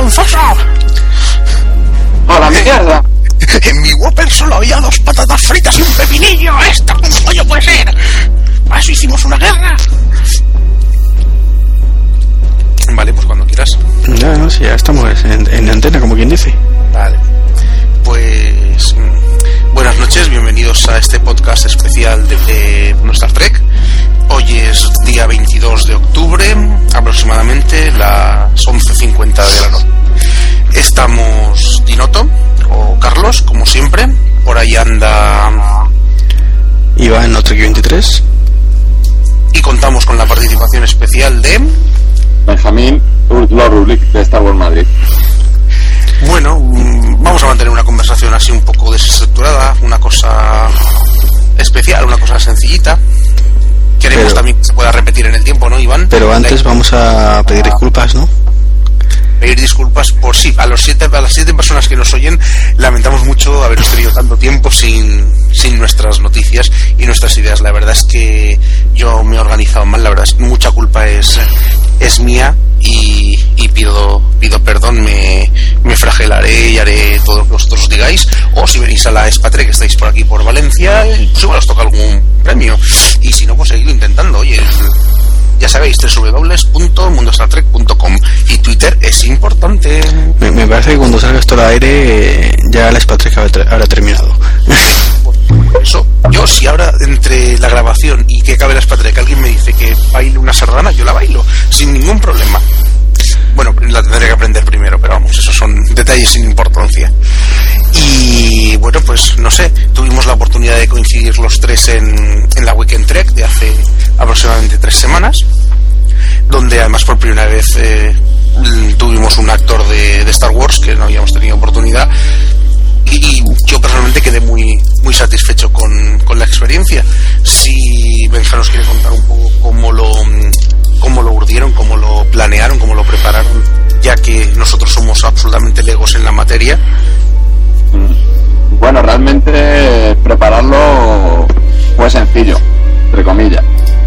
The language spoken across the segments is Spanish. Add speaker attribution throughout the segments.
Speaker 1: ¡Esto es vergonzoso!
Speaker 2: ¡A la mierda!
Speaker 1: En mi Whopper solo había dos patatas fritas y un pepinillo. ¿Esto cómo coño puede ser? ¿Para eso hicimos una guerra? Vale, pues cuando quieras.
Speaker 3: Ya, no, sí, ya estamos en, en antena, como quien dice.
Speaker 1: Vale. Pues mm, buenas noches, bienvenidos a este podcast especial de, de nuestra Trek. Hoy es día 22 de octubre, aproximadamente las 11.50 de la noche. Estamos Dinoto, o Carlos, como siempre. Por ahí anda
Speaker 3: Iván, otro que 23.
Speaker 1: y contamos con la participación especial de...
Speaker 2: Benjamín Lord Rublick de Star Wars Madrid.
Speaker 1: Bueno, mm, vamos a mantener una conversación así un poco desestructurada, una cosa especial, una cosa sencillita. Queremos
Speaker 3: Pero-
Speaker 1: también que se pueda repetir en el tiempo, ¿no, Iván?
Speaker 3: Pero antes vamos a pedir disculpas, ¿no?
Speaker 1: Pedir disculpas por sí, a, los siete, a las siete personas que nos oyen, lamentamos mucho haberos tenido tanto tiempo sin, sin nuestras noticias y nuestras ideas. La verdad es que yo me he organizado mal, la verdad es que mucha culpa es, es mía y, y pido, pido perdón, me, me fragelaré y haré todo lo que vosotros digáis. O si venís a la Espatre, que estáis por aquí por Valencia, pues igual os toca algún premio. Y si no, pues seguidlo intentando. Oye, ya sabéis, www.mundostartrek.com y Twitter es importante.
Speaker 3: Me, me parece que cuando salga esto al aire, eh, ya la Spatrek habrá, ter- habrá terminado.
Speaker 1: Eso, yo si ahora entre la grabación y que acabe la que alguien me dice que baile una sardana, yo la bailo, sin ningún problema. Bueno, la tendré que aprender primero, pero vamos, esos son detalles sin importancia. Y bueno, pues no sé, tuvimos la oportunidad de coincidir los tres en, en la Weekend Trek de hace aproximadamente tres semanas, donde además por primera vez eh, tuvimos un actor de, de Star Wars que no habíamos tenido oportunidad y yo personalmente quedé muy muy satisfecho con, con la experiencia. Si Benja nos quiere contar un poco cómo lo cómo lo urdieron, cómo lo planearon, cómo lo prepararon, ya que nosotros somos absolutamente legos en la materia.
Speaker 2: Bueno, realmente prepararlo fue sencillo, entre comillas,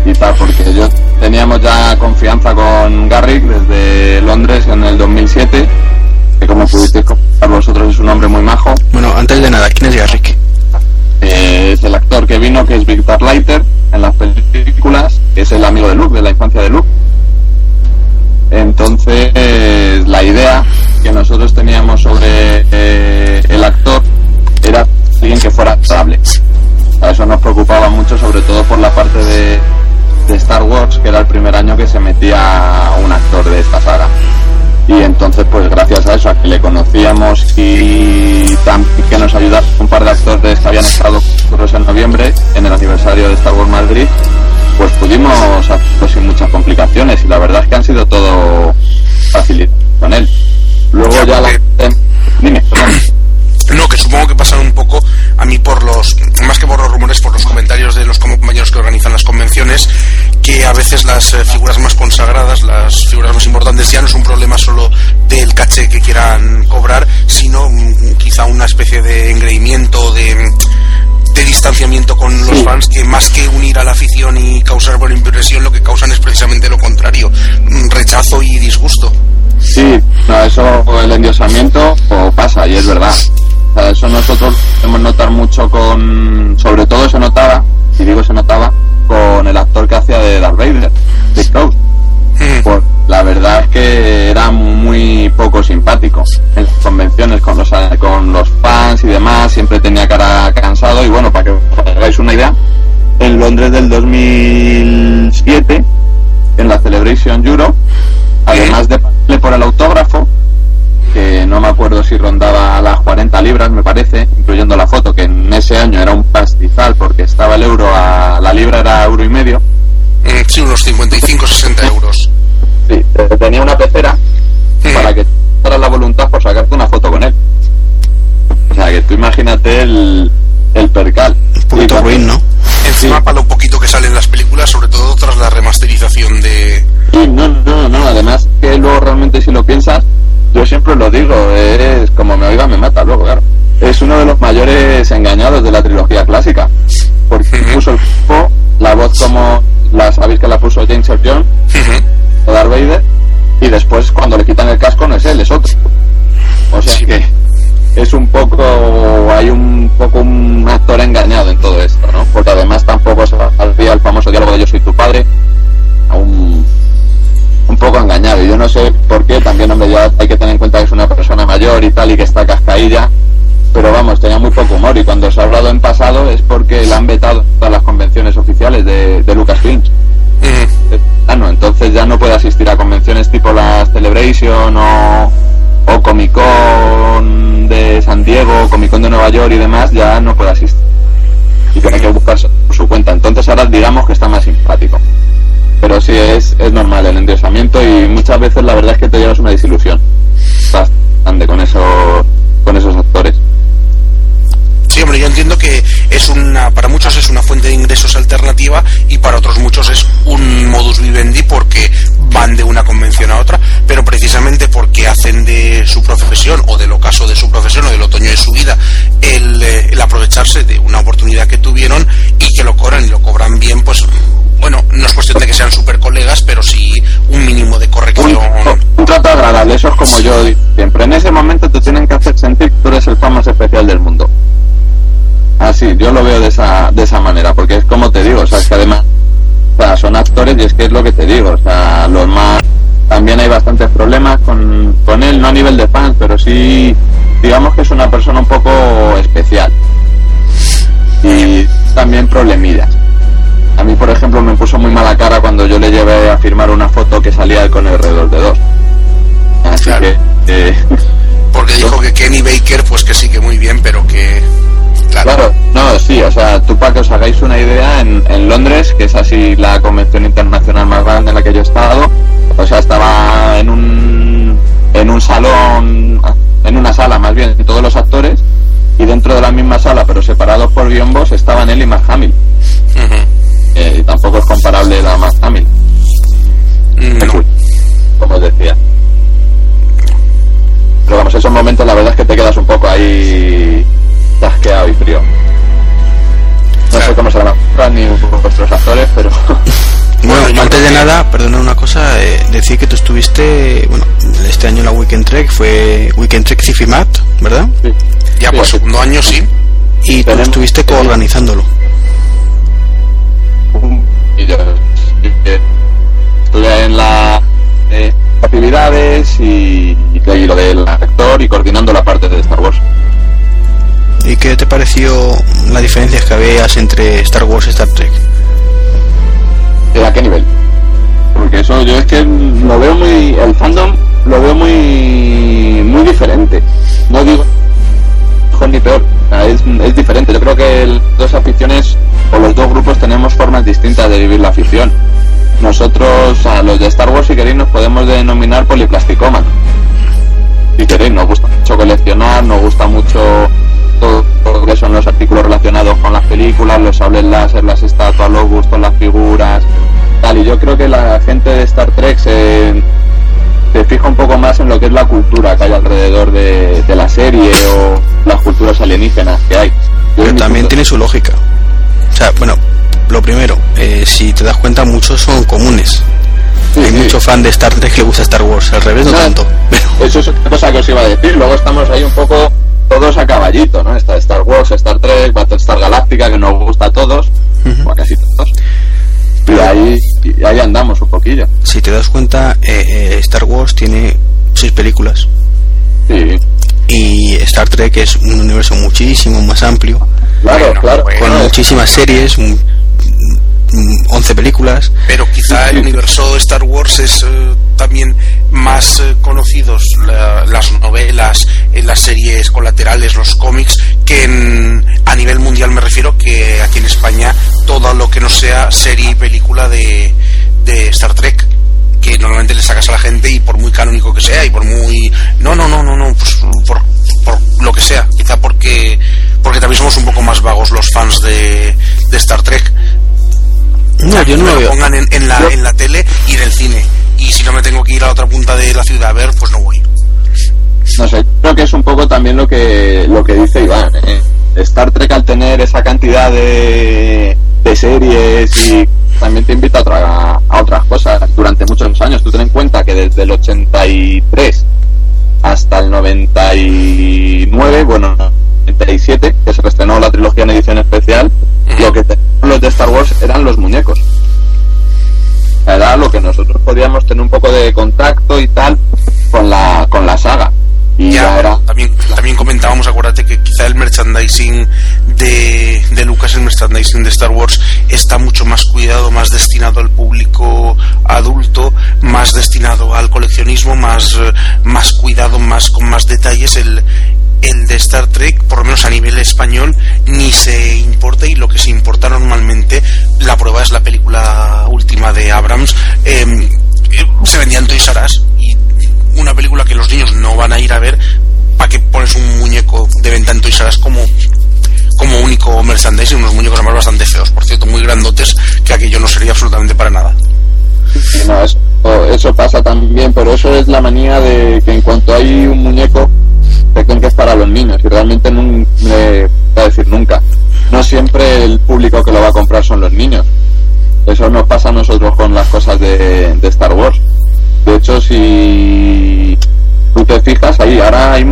Speaker 2: y tal, porque yo teníamos ya confianza con Garrick desde Londres en el 2007, que como pudisteis comprobar vosotros es un hombre muy majo.
Speaker 3: Bueno, antes de nada, ¿quién es Garrick?
Speaker 2: Eh, es el actor que vino, que es Victor Leiter en las películas, es el amigo de Luke, de la infancia de Luke. Entonces, la idea que nosotros teníamos sobre eh, el actor era alguien que fuera estable. A eso nos preocupaba mucho, sobre todo por la parte de, de Star Wars, que era el primer año que se metía un actor de esta saga. Y entonces, pues gracias a eso, a que le conocíamos y que nos ayudaron un par de actores que habían estado en noviembre, en el aniversario de Star Wars Madrid, pues pudimos hacerlo sin muchas complicaciones y la verdad es que han sido todo fácil con él. Luego
Speaker 1: Ya,
Speaker 2: ya la... Dime.
Speaker 1: No, que supongo que pasaron un poco a mí por los, más que por los rumores, por los comentarios de los compañeros que organizan las convenciones, que a veces las eh, figuras más consagradas, las figuras más importantes, ya no es un problema solo del caché que quieran cobrar, sino mm, quizá una especie de engreimiento, de, de distanciamiento con los fans, que más que unir a la afición y causar buena impresión, lo que causan es precisamente lo contrario, mm, rechazo y disgusto.
Speaker 2: Sí, no, eso el endiosamiento o pasa y es verdad. O sea, eso nosotros podemos notar mucho con, sobre todo se notaba, y digo se notaba, con el actor que hacía de Darth Vader, Dick Rose.
Speaker 1: Mm.
Speaker 2: Pues la verdad es que era muy poco simpático en las convenciones con los, con los fans y demás, siempre tenía cara cansado y bueno, para que os hagáis una idea, en Londres del 2007, en la Celebration Euro, además de pagarle por el autógrafo, que no me acuerdo si rondaba las 40 libras, me parece, incluyendo la foto, que en ese año era un pastizal porque estaba el euro a la libra era euro y medio.
Speaker 1: Mm, Sí, unos 55-60 euros.
Speaker 2: Sí, te- tenía una pecera
Speaker 1: Mm.
Speaker 2: para que tuvieras la voluntad por sacarte una foto con él. O sea, que tú imagínate el, el percal.
Speaker 3: Un poquito ruin, ¿no?
Speaker 1: Encima
Speaker 2: Sí.
Speaker 1: para lo poquito que sale en las películas, sobre todo tras la remasterización de...
Speaker 2: Sí, no, no, no, además que luego realmente si lo piensas, yo siempre lo digo, es como me oiga me mata luego, claro. Es uno de los mayores engañados de la trilogía clásica, porque
Speaker 1: puso el cuerpo, la voz como la sabéis que la
Speaker 2: puso James Earl
Speaker 1: Jones
Speaker 2: o Darth y después cuando le quitan el casco no es él, es otro. O sea que es un poco, hay un poco un actor engañado en todo esto, ¿no? Porque además tampoco se había el famoso diálogo de yo soy tu padre, poco engañado. Y yo no sé por qué, también hombre, ya hay que tener en cuenta que es una persona mayor y tal y que está cascailla, pero vamos, tenía muy poco humor y cuando se ha hablado en pasado es porque le han vetado todas las convenciones oficiales de, de Lucasfilms.
Speaker 1: Ujú.
Speaker 2: Ah, no, entonces ya no puede asistir a convenciones tipo las Celebration o, o Comic Con de San Diego, Comic Con de Nueva York y demás, ya no puede asistir. Y tiene que buscarse por su cuenta. Entonces ahora digamos que está más simpático. Pero sí, es, es normal el endiosamiento y muchas veces la verdad es que te llevas una desilusión bastante con, esos con esos actores.
Speaker 1: Sí, hombre, yo entiendo que es una, para muchos es una fuente de ingresos alternativa y para otros muchos es un modus vivendi porque van de una convención a otra, pero precisamente porque hacen de su profesión o del ocaso de su profesión o del otoño de su vida el, eh, el aprovecharse de una oportunidad que tuvieron y que lo cobran y lo cobran bien, pues bueno, no es cuestión de que sean super colegas, pero sí un mínimo de
Speaker 2: un,
Speaker 1: corrección.
Speaker 2: un trato agradable, eso es como yo siempre. En ese momento te tienen que hacer sentir que tú eres el fan más especial del mundo. Así, yo lo veo de esa, de esa manera, porque es como te digo, o sea, es que además o sea, son actores y es que es lo que te digo, o sea, los más... También hay bastantes problemas con, con él, no a nivel de fans, pero sí, digamos que es una persona un poco especial. Y también problemillas. A mí, por ejemplo, me puso muy mala cara cuando yo le llevé a firmar una foto que salía él con el redor de dos. Así
Speaker 1: Claro.
Speaker 2: que, eh,
Speaker 1: Porque dijo que Kenny Baker, pues que sí que muy bien, pero que... Claro,
Speaker 2: claro, no, sí, o sea, tú para que os hagáis una idea, en, en Londres, que es así la convención internacional más grande en la que yo he estado, o sea, estaba en un, en un salón, en una sala más bien, todos los actores, y dentro de la misma sala, pero separados por biombos, estaban él y Mark Hamill. Eh, tampoco es comparable a Mark Hamill.
Speaker 1: No.
Speaker 2: como os decía. Pero vamos, esos momentos la verdad es que te quedas un poco ahí tasqueado y frío. No sé cómo se van ni vuestros actores, pero
Speaker 3: Bueno, antes de nada, perdona una cosa, eh, decir que tú estuviste, bueno, este año la Weekend Trek fue Weekend Trek Cifimat, ¿verdad?
Speaker 2: sí.
Speaker 1: Ya
Speaker 2: Sí, así-
Speaker 1: segundo año sí.
Speaker 3: Y tú estuviste coorganizándolo.
Speaker 2: Y yo estuve en la eh, actividades y, y lo del actor y coordinando la parte de Star Wars.
Speaker 3: ¿Y qué te pareció las diferencias que habías entre Star Wars y Star Trek?
Speaker 2: ¿De a qué nivel? Porque eso yo es que lo veo muy. El fandom lo veo muy. muy diferente. No digo mejor ni peor. Es, es diferente. Yo creo que dos aficiones o los dos grupos tenemos formas distintas de vivir la afición. Nosotros, a los de Star Wars, si queréis, nos podemos denominar poliplasticómanos. Si queréis, nos gusta mucho coleccionar, nos gusta mucho todo lo que son los artículos relacionados con las películas, los sables láser, las estatuas, los gustos, las figuras, tal. Y yo creo que la gente de Star Trek se, se fija un poco más en lo que es la cultura que hay alrededor de, de la serie o las culturas alienígenas que hay. Yo
Speaker 3: Pero también tiene su lógica. O sea, bueno, lo primero, eh, si te das cuenta, muchos son comunes.
Speaker 2: Sí,
Speaker 3: Hay
Speaker 2: sí.
Speaker 3: mucho fan de Star Trek que le gusta Star Wars, al revés no
Speaker 2: No,
Speaker 3: tanto. Pero
Speaker 2: Eso es otra cosa que os iba a decir. Luego estamos ahí un poco todos a caballito, ¿no? Está Star Wars, Star Trek, Battlestar Galáctica, que nos gusta a todos, o a casi todos. Y ahí, y ahí andamos un poquillo.
Speaker 3: si te das cuenta, eh, eh, Star Wars tiene seis películas
Speaker 2: Sí,
Speaker 3: y Star Trek es un universo muchísimo más amplio,
Speaker 2: claro,
Speaker 1: Bueno,
Speaker 2: claro.
Speaker 3: con muchísimas series, 11 películas.
Speaker 1: Pero quizá el universo Star Wars es eh, también más eh, conocidos la- las novelas, eh, las series colaterales, los cómics, que en- a nivel mundial me refiero que aquí en España todo lo que no sea serie y película de, de Star Trek que normalmente le sacas a la gente y por muy canónico que sea y por muy no no no no no pues por, por lo que sea quizá porque porque también somos un poco más vagos los fans de, de Star Trek
Speaker 3: No, yo no lo veo.
Speaker 1: pongan en, en la,
Speaker 2: Yo-
Speaker 1: en la tele y en el cine. Y si no me tengo que ir a la otra punta de la ciudad a ver, pues no voy.
Speaker 2: no sé, creo que es un poco también lo que lo que dice Iván. ¿eh? Star Trek al tener esa cantidad de, de series y también te invita a, otra- a otras cosas. que desde el 83 hasta el 99, bueno, 97, que se estrenó la trilogía en edición especial, lo que los de Star Wars eran los muñecos. Era lo que nosotros podíamos tener un poco de contacto y tal con la, con la saga. Y
Speaker 1: Ya,
Speaker 2: era,
Speaker 1: también, también comentábamos, acuérdate que quizá el merchandising de, de Lucas, el merchandising de Star Wars, está mucho más cuidado, más destinado al público adulto, más destinado al coleccionismo, más, eh, más cuidado, más con más detalles. El, el de Star Trek, por lo menos a nivel español, ni se importa y lo que se importa normalmente, la prueba es la película última de Abrams, eh, se vendían Toys R y una película que los niños no van a ir a ver, ¿para que pones un muñeco de venta en Toys R como, como único merchandising? Unos muñecos además bastante feos, por cierto, muy grandotes, que aquello no sería absolutamente para nada.
Speaker 2: eso pasa también, pero eso es la manía de que en cuanto hay un muñeco, es para los niños y realmente no voy a decir nunca. No siempre el público que lo va a comprar son los niños. Eso nos pasa a nosotros con las cosas de, Star Wars. De hecho, si tú te fijas ahí, ahora hay,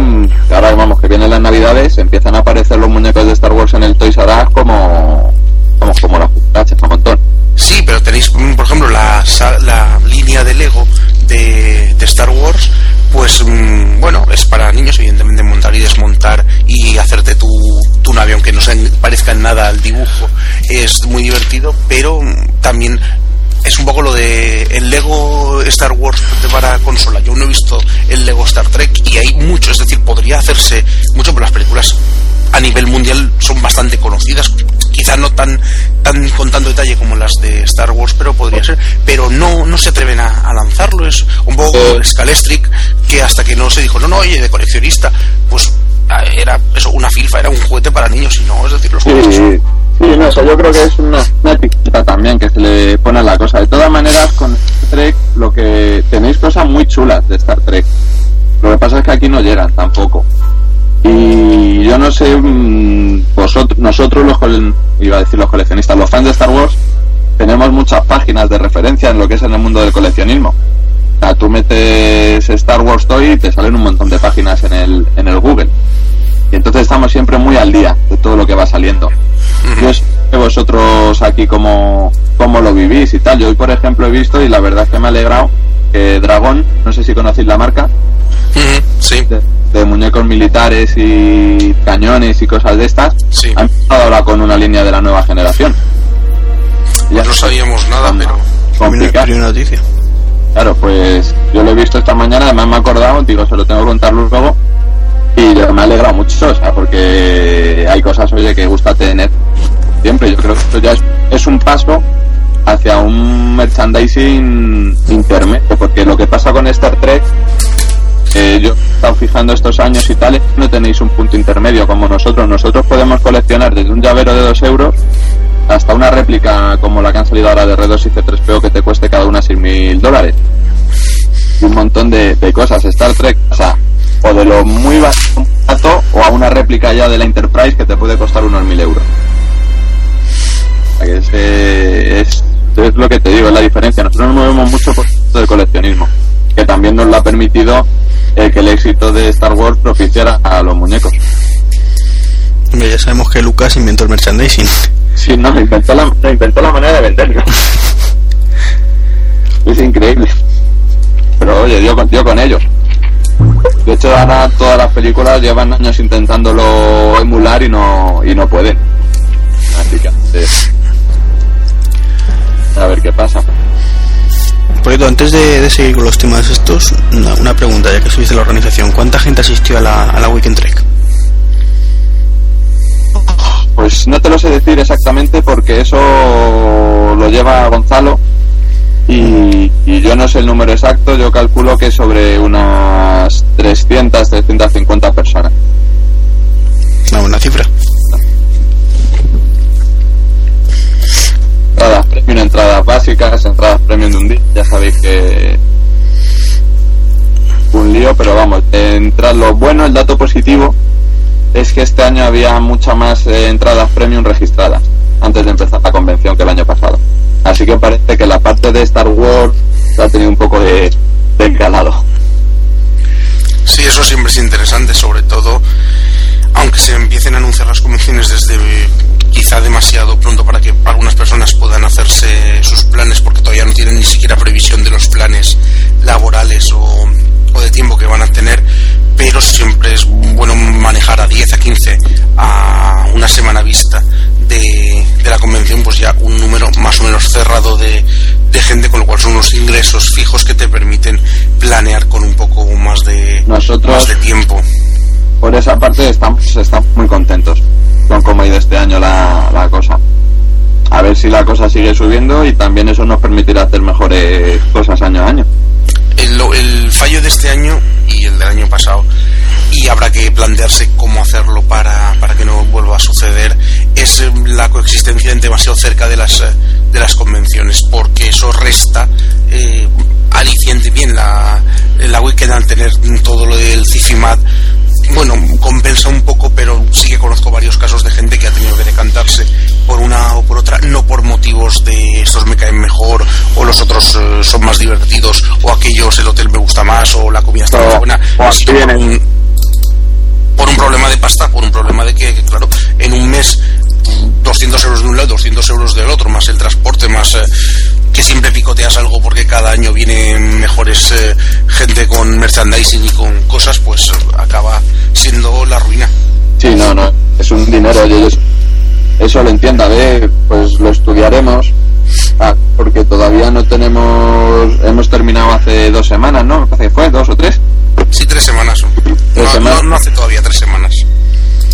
Speaker 2: ahora vamos que vienen las navidades, empiezan a aparecer los muñecos de Star Wars en el Toys R Us como, como, como las cucarachas, un montón.
Speaker 1: Sí, pero tenéis, por ejemplo, la, la línea de Lego de, de Star Wars, pues mm, bueno, es para niños, evidentemente, montar y desmontar y hacerte tu, tu nave, aunque no se parezca en nada al dibujo, es muy divertido, pero mm, también es un poco lo de el Lego Star Wars para consola. Yo no he visto el Lego Star Trek y hay mucho, es decir, podría hacerse mucho, pero las películas a nivel mundial son bastante conocidas. Quizá no tan, tan con tanto detalle como las de Star Wars, pero podría ser. Pero no, no se atreven a, a lanzarlo. Es un poco. Scalestric que hasta que no se dijo, no, no, oye, de coleccionista, pues ah, era eso, una filfa, era un juguete para niños y no, es decir, los juguetes
Speaker 2: sí, no, eso yo creo que es una, una etiqueta también que se le pone a la cosa. De todas maneras, con Star Trek, lo que tenéis cosas muy chulas de Star Trek. Lo que pasa es que aquí no llegan tampoco. Y yo no sé, mm, vosotros, nosotros los, iba a decir los coleccionistas, los fans de Star Wars, tenemos muchas páginas de referencia en lo que es en el mundo del coleccionismo. O sea, tú metes Star Wars Toy y te salen un montón de páginas en el, en el Google. Y entonces estamos siempre muy al día de todo lo que va saliendo. Yo sé que vosotros aquí cómo, cómo lo vivís y tal. Yo hoy, por ejemplo, he visto y la verdad es que me ha alegrado que Dragón, no sé si conocéis la marca,
Speaker 1: sí,
Speaker 2: de, de muñecos militares y cañones y cosas de estas,
Speaker 1: sí.
Speaker 2: ha empezado ahora con una línea de la nueva generación.
Speaker 1: Ya no sabíamos nada, pero...
Speaker 2: Complicado.
Speaker 3: noticia.
Speaker 2: Claro, pues yo lo he visto esta mañana, además me he acordado, digo, se lo tengo que contar luego. Y yo me ha alegrado mucho, o sea, porque hay cosas, oye, que gusta tener siempre. Yo creo que esto ya es, es un paso hacia un merchandising intermedio, porque lo que pasa con Star Trek, eh, yo he estado fijando estos años y tal, no tenéis un punto intermedio como nosotros. Nosotros podemos coleccionar desde un llavero de 2 euros hasta una réplica como la que han salido ahora de R2 y C3PO que te cueste cada una 6.000 dólares. Un montón de, de cosas. Star Trek, o sea, o de lo muy barato o a una réplica ya de la Enterprise que te puede costar unos 1.000 euros. Es, es, lo que te digo, es la diferencia. Nosotros nos movemos mucho por del coleccionismo, que también nos lo ha permitido eh, que el éxito de Star Wars propiciara a los muñecos.
Speaker 3: Ya sabemos que Lucas inventó el merchandising.
Speaker 2: Sí, no, inventó la, inventó la manera de venderlo. es increíble. Pero oye, dio dio con ellos. De hecho, ahora todas las películas llevan años intentándolo emular y no, y no pueden. Así que, eh, a ver qué pasa.
Speaker 3: Por cierto, antes de, de seguir con los temas estos, una, una pregunta, ya que estuviste en la organización. ¿Cuánta gente asistió a la, a la Weekend Trek?
Speaker 2: Pues no te lo sé decir exactamente porque eso lo lleva Gonzalo y, y yo no sé el número exacto, yo calculo que sobre unas 300, 350 personas.
Speaker 3: Una buena cifra.
Speaker 2: entradas premium, entradas básicas, entradas premium de un día. Ya sabéis que un lío, pero vamos, entrar lo bueno, el dato positivo es que este año había muchas más eh, entradas premium registradas antes de empezar la convención que el año pasado. Así que parece que la parte de Star Wars ha tenido un poco de, de calado.
Speaker 1: Sí, eso siempre es interesante, sobre todo aunque se empiecen a anunciar las convenciones desde quizá demasiado pronto para que algunas personas puedan hacerse sus planes, porque todavía no tienen ni siquiera previsión de los planes laborales o, o de tiempo que van a tener, pero siempre es bueno manejar a 10, a 15, a una semana vista de, de la convención, pues ya un número más o menos cerrado de, de gente, con lo cual son unos ingresos fijos que te permiten planear con un poco más de,
Speaker 2: Nosotros-
Speaker 1: más de tiempo.
Speaker 2: Por esa parte estamos, estamos muy contentos con cómo ha ido este año la, la cosa. A ver si la cosa sigue subiendo y también eso nos permitirá hacer mejores cosas año a año.
Speaker 1: El, el fallo de este año y el del año pasado, y habrá que plantearse cómo hacerlo para, para que no vuelva a suceder, es eh, la coexistencia en demasiado cerca de las, de las convenciones, porque eso resta eh, aliciente bien la, la weekend al tener todo lo del CIFIMAD. Bueno, compensa un poco, pero sí que conozco varios casos de gente que ha tenido que decantarse por una o por otra, no por motivos de estos me caen mejor, o los otros eh, son más divertidos, o aquellos el hotel me gusta más, o la comida está más buena, sino por un, por un problema de pasta, por un problema de que, que, claro, en un mes 200 euros de un lado, 200 euros del otro, más el transporte, más eh, que siempre picoteas algo porque cada año vienen mejores eh, gente con merchandising y con cosas, pues eh, acaba siendo la ruina.
Speaker 2: Sí, no, no, es un dinero y ellos eso lo entienda, ¿ve? pues lo estudiaremos, ah, porque todavía no tenemos, hemos terminado hace dos semanas, ¿no? Hace fue dos o tres.
Speaker 1: Sí, tres semanas.
Speaker 2: Tres
Speaker 1: No,
Speaker 2: semanas.
Speaker 1: no- no hace todavía tres semanas.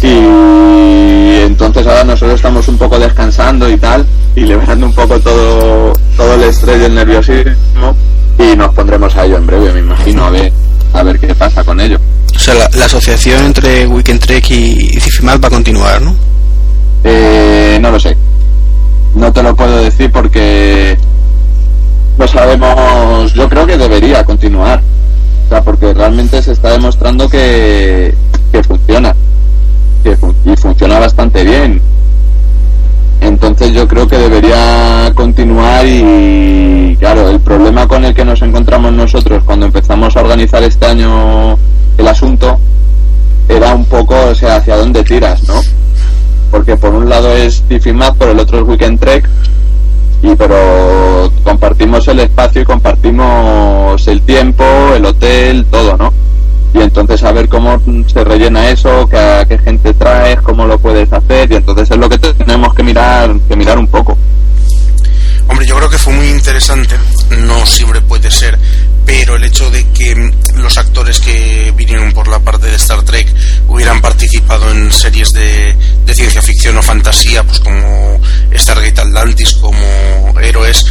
Speaker 2: Y entonces ahora nosotros estamos un poco descansando y tal, y liberando un poco todo, todo el estrés y el nerviosismo, y nos pondremos a ello en breve, me imagino, a ver, a ver qué pasa con ello.
Speaker 3: O sea, la, la asociación entre Weekend Trek y, Cifimad va a continuar, ¿no?
Speaker 2: Eh, no lo sé. No te lo puedo decir porque no sabemos. Yo creo que debería continuar. O sea, porque realmente se está demostrando que, que funciona. Y funciona bastante bien. Entonces yo creo que debería continuar y claro, el problema con el que nos encontramos nosotros cuando empezamos a organizar este año el asunto era un poco, o sea, hacia dónde tiras, ¿no? porque por un lado es Tifimad, por el otro es Weekend Trek, y pero compartimos el espacio y compartimos el tiempo, el hotel, todo, ¿no? Y entonces a ver cómo se rellena eso, qué, qué gente traes, cómo lo puedes hacer, y entonces es lo que tenemos que mirar, que mirar un poco.
Speaker 1: Hombre, yo creo que fue muy interesante, no siempre puede ser, pero el hecho de que los actores que vinieron por la parte de Star Trek hubieran participado en series de, de ciencia ficción o fantasía, pues como Stargate Atlantis, como Héroes,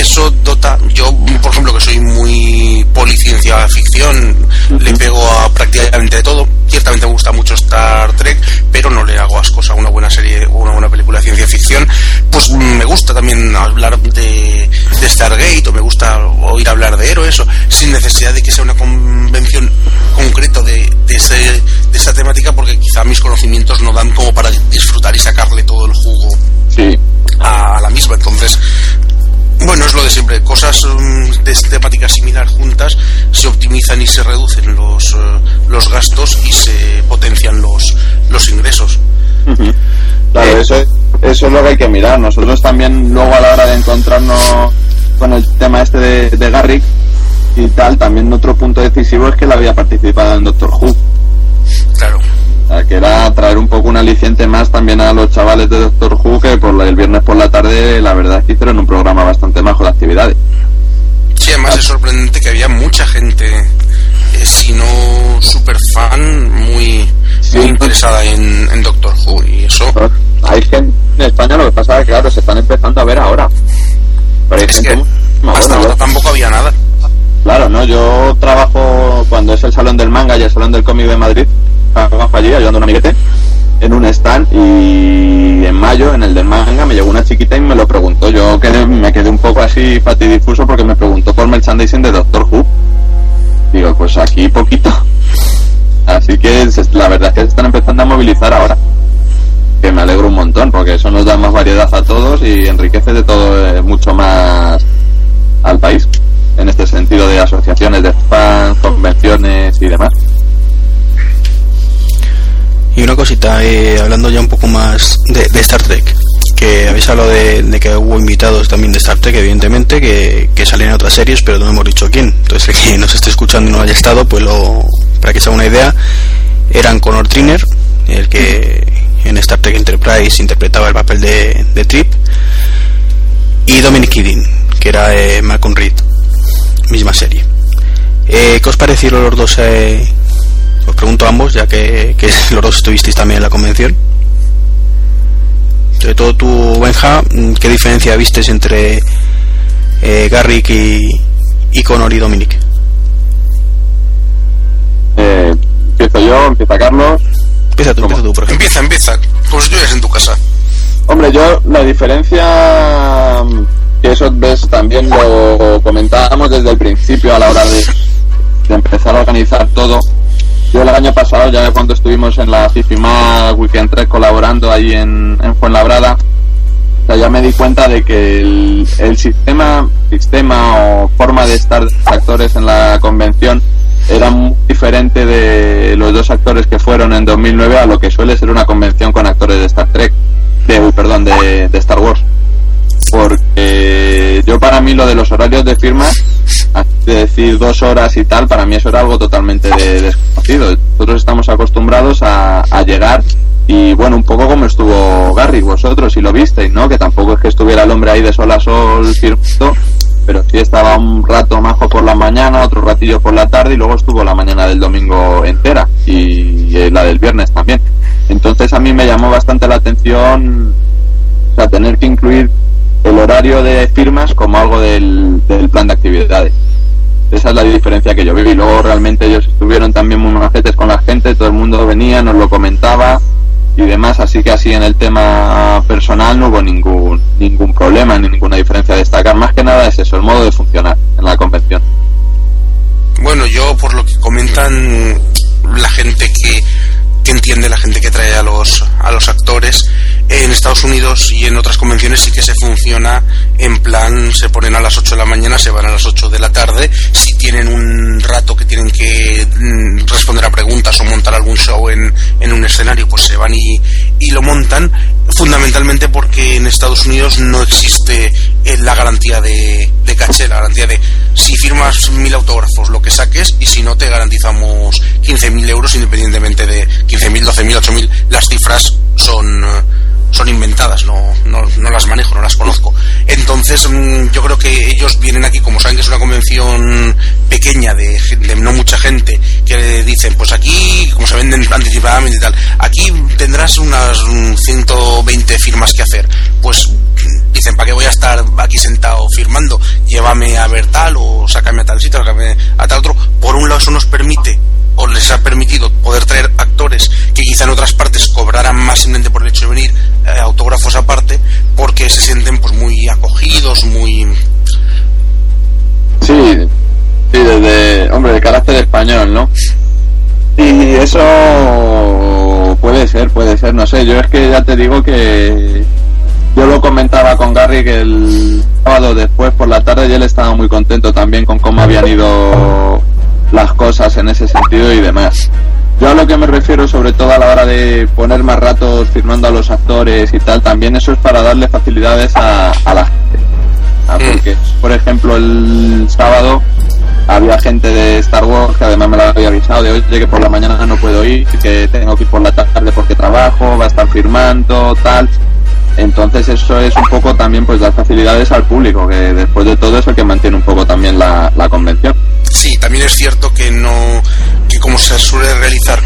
Speaker 1: eso dota, yo por ejemplo que soy muy policiencia ficción, le pego a prácticamente todo, ciertamente me gusta mucho Star Trek, pero no le hago ascos a una buena serie o una buena película de ciencia ficción, pues me gusta también hablar de, de Stargate o me gusta oír hablar de héroes, o- sin necesidad de que sea una convención concreta de, de, ese, de esa temática, porque quizá mis conocimientos no dan como para disfrutar y sacarle todo el jugo
Speaker 2: Sí,
Speaker 1: a la misma. Entonces, bueno, es lo de siempre. Cosas mm, de temática similar juntas se optimizan y se reducen los, eh, los gastos y se potencian los, los ingresos.
Speaker 2: Claro,
Speaker 1: Eh,
Speaker 2: eso, es- eso es lo que hay que mirar. Nosotros también luego a la hora de encontrarnos con el tema este de, de Garrick y tal, también otro punto decisivo es que él había participado en Doctor Who. Sea, que era traer un poco un aliciente más también a los chavales de Doctor Who que por el viernes por la tarde la verdad es que hicieron un programa bastante majo de actividades.
Speaker 1: Sí, además es sorprendente que había mucha gente, eh, si no super fan, muy,
Speaker 2: Sí.
Speaker 1: muy interesada en, en Doctor Who. Y eso
Speaker 2: Hay gente en España, lo que pasa es que claro, se están empezando a ver ahora. Pero hay
Speaker 1: es
Speaker 2: gente
Speaker 1: que hasta ahora tampoco había nada.
Speaker 2: Claro, no, yo trabajo cuando es el salón del manga y el salón del cómic de Madrid, trabajo allí ayudando a un en un stand y en mayo en el del manga me llegó una chiquita y me lo preguntó. Yo quedé, me quedé un poco así fatidifuso porque me preguntó por merchandising de Doctor Who. Digo, pues aquí poquito. Así que la verdad es que se están empezando a movilizar ahora. Que me alegro un montón porque eso nos da más variedad a todos y enriquece de todo eh, mucho más al país en este sentido de asociaciones de fans, convenciones y demás.
Speaker 3: Y una cosita, eh, hablando ya un poco más de, Star Trek, que habéis hablado de, que hubo invitados también de Star Trek, evidentemente, que, que salen en otras series, pero no hemos dicho quién. Entonces, el que nos esté escuchando y no haya estado, pues lo, para que se haga una idea, eran Connor Triner, el que en Star Trek Enterprise interpretaba el papel de, Trip, y Dominic Kidding, que era eh, Malcolm Reed, misma serie. Eh, ¿Qué os parecieron los dos eh, os pregunto a ambos, ya que, los dos estuvisteis también en la convención. Sobre todo tú, Benja, ¿qué diferencia vistes entre eh, Garrick y, y Conor y Dominic?
Speaker 2: Eh, empiezo yo, empieza Carlos.
Speaker 3: Empieza tú, empieza tú, por ejemplo.
Speaker 1: Empieza, empieza, como si estuvieras en tu casa.
Speaker 2: Hombre, yo la diferencia que eso ves también lo comentábamos desde el principio a la hora de, de empezar a organizar todo yo el año pasado, ya cuando estuvimos en la FIFIMA Weekend 3 colaborando ahí en, en Fuenlabrada, ya me di cuenta de que el, sistema, sistema o forma de estar actores en la convención era muy diferente de los dos actores que fueron en 2009 a lo que suele ser una convención con actores de Star Trek, de, perdón, de, de Star Wars. Porque yo para mí lo de los horarios de firma de decir dos horas y tal, para mí eso era algo totalmente desconocido. Nosotros estamos acostumbrados a, llegar y bueno, un poco como estuvo Garry, vosotros, si lo visteis, ¿no? Que tampoco es que estuviera el hombre ahí de sol a sol firmando, pero sí estaba un rato majo por la mañana, otro ratillo por la tarde y luego estuvo la mañana del domingo entera y, y la del viernes también. Entonces a mí me llamó bastante la atención, o sea, tener que incluir el horario de firmas como algo del, plan de actividades. Esa es la diferencia que yo vi. Y luego realmente ellos estuvieron también muy macetes con la gente, todo el mundo venía, nos lo comentaba y demás, así que así en el tema personal no hubo ningún ningún problema ni ninguna diferencia a destacar. Más que nada es eso, el modo de funcionar en la convención.
Speaker 1: Bueno, yo por lo que comentan la gente que, que entiende, la gente que trae a los a los actores, en Estados Unidos y en otras convenciones sí que se funciona en plan, se ponen a las 8 de la mañana, se van a las 8 de la tarde. Si tienen un rato que tienen que mm, responder a preguntas o montar algún show en, en un escenario, pues se van y, y lo montan. Fundamentalmente porque en Estados Unidos no existe eh, la garantía de, caché, la garantía de si firmas mil autógrafos, lo que saques, y si no, te garantizamos 15.000 euros independientemente de 15.000, 12.000, 8.000. Las cifras son son inventadas, no, no, no, las manejo, no las conozco. Entonces, mm, yo creo que ellos vienen aquí, como saben que es una convención pequeña de, no mucha gente, que dicen, pues aquí, como se venden anticipadamente y tal, aquí tendrás unas 120 firmas que hacer. Pues dicen, ¿para qué voy a estar aquí sentado firmando? Llévame a ver tal o sácame a tal sitio, sácame a tal otro. Por un lado, eso nos permite o les ha permitido poder traer actores que quizá en otras partes cobraran más simplemente por el hecho de venir, eh, autógrafos aparte, porque se sienten pues muy acogidos, muy...
Speaker 2: Sí, sí, desde, hombre, de carácter español, ¿no? Y eso puede ser, puede ser, no sé, yo es que ya te digo que yo lo comentaba con Gary que el sábado después por la tarde y él estaba muy contento también con cómo habían ido las cosas en ese sentido y demás. Yo a lo que me refiero sobre todo a la hora de poner más ratos firmando a los actores y tal, también eso es para darle facilidades a, la gente. Ah, mm. Porque, por ejemplo, el sábado había gente de Star Wars que además me lo había avisado de hoy que por la mañana no puedo ir, que tengo que ir por la tarde porque trabajo, va a estar firmando, tal. Entonces eso es un poco también pues dar facilidades al público, que después de todo es el que mantiene un poco también la, la convención.
Speaker 1: Sí, también es cierto que no, que como se suele realizar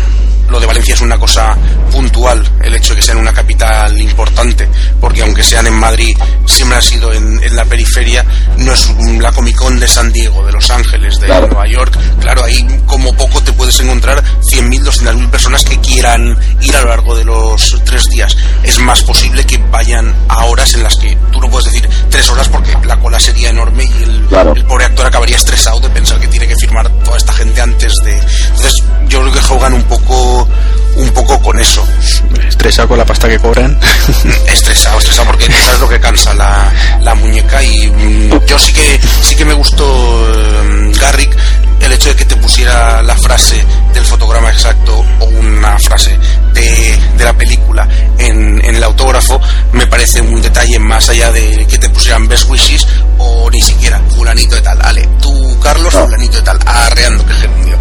Speaker 1: lo de Valencia es una cosa puntual, el hecho de que sean una capital importante, porque aunque sean en Madrid, siempre ha sido en, la periferia, no es la Comic Con de San Diego, de Los Ángeles, de Nueva York. Claro, ahí como poco te puedes encontrar 100.000, 200.000 personas que quieran ir a lo largo de los tres días. Es más posible que vayan a horas en las que tú no puedes decir tres horas porque la cola sería enorme y el, el pobre actor acabaría estresado de pensar que tiene que firmar toda esta gente antes de... Entonces yo creo que juegan un poco un poco con eso.
Speaker 3: Estresado con la pasta que cobran.
Speaker 1: estresado, estresado porque sabes lo que cansa la, la muñeca y mm, yo sí que sí que me gustó eh, Garrick el hecho de que te pusiera la frase del fotograma exacto o una frase de, de la película en, en, el autógrafo me parece un detalle más allá de que te pusieran best wishes o ni siquiera fulanito de tal, ale, tú Carlos, fulanito de tal, arreando que gerundio.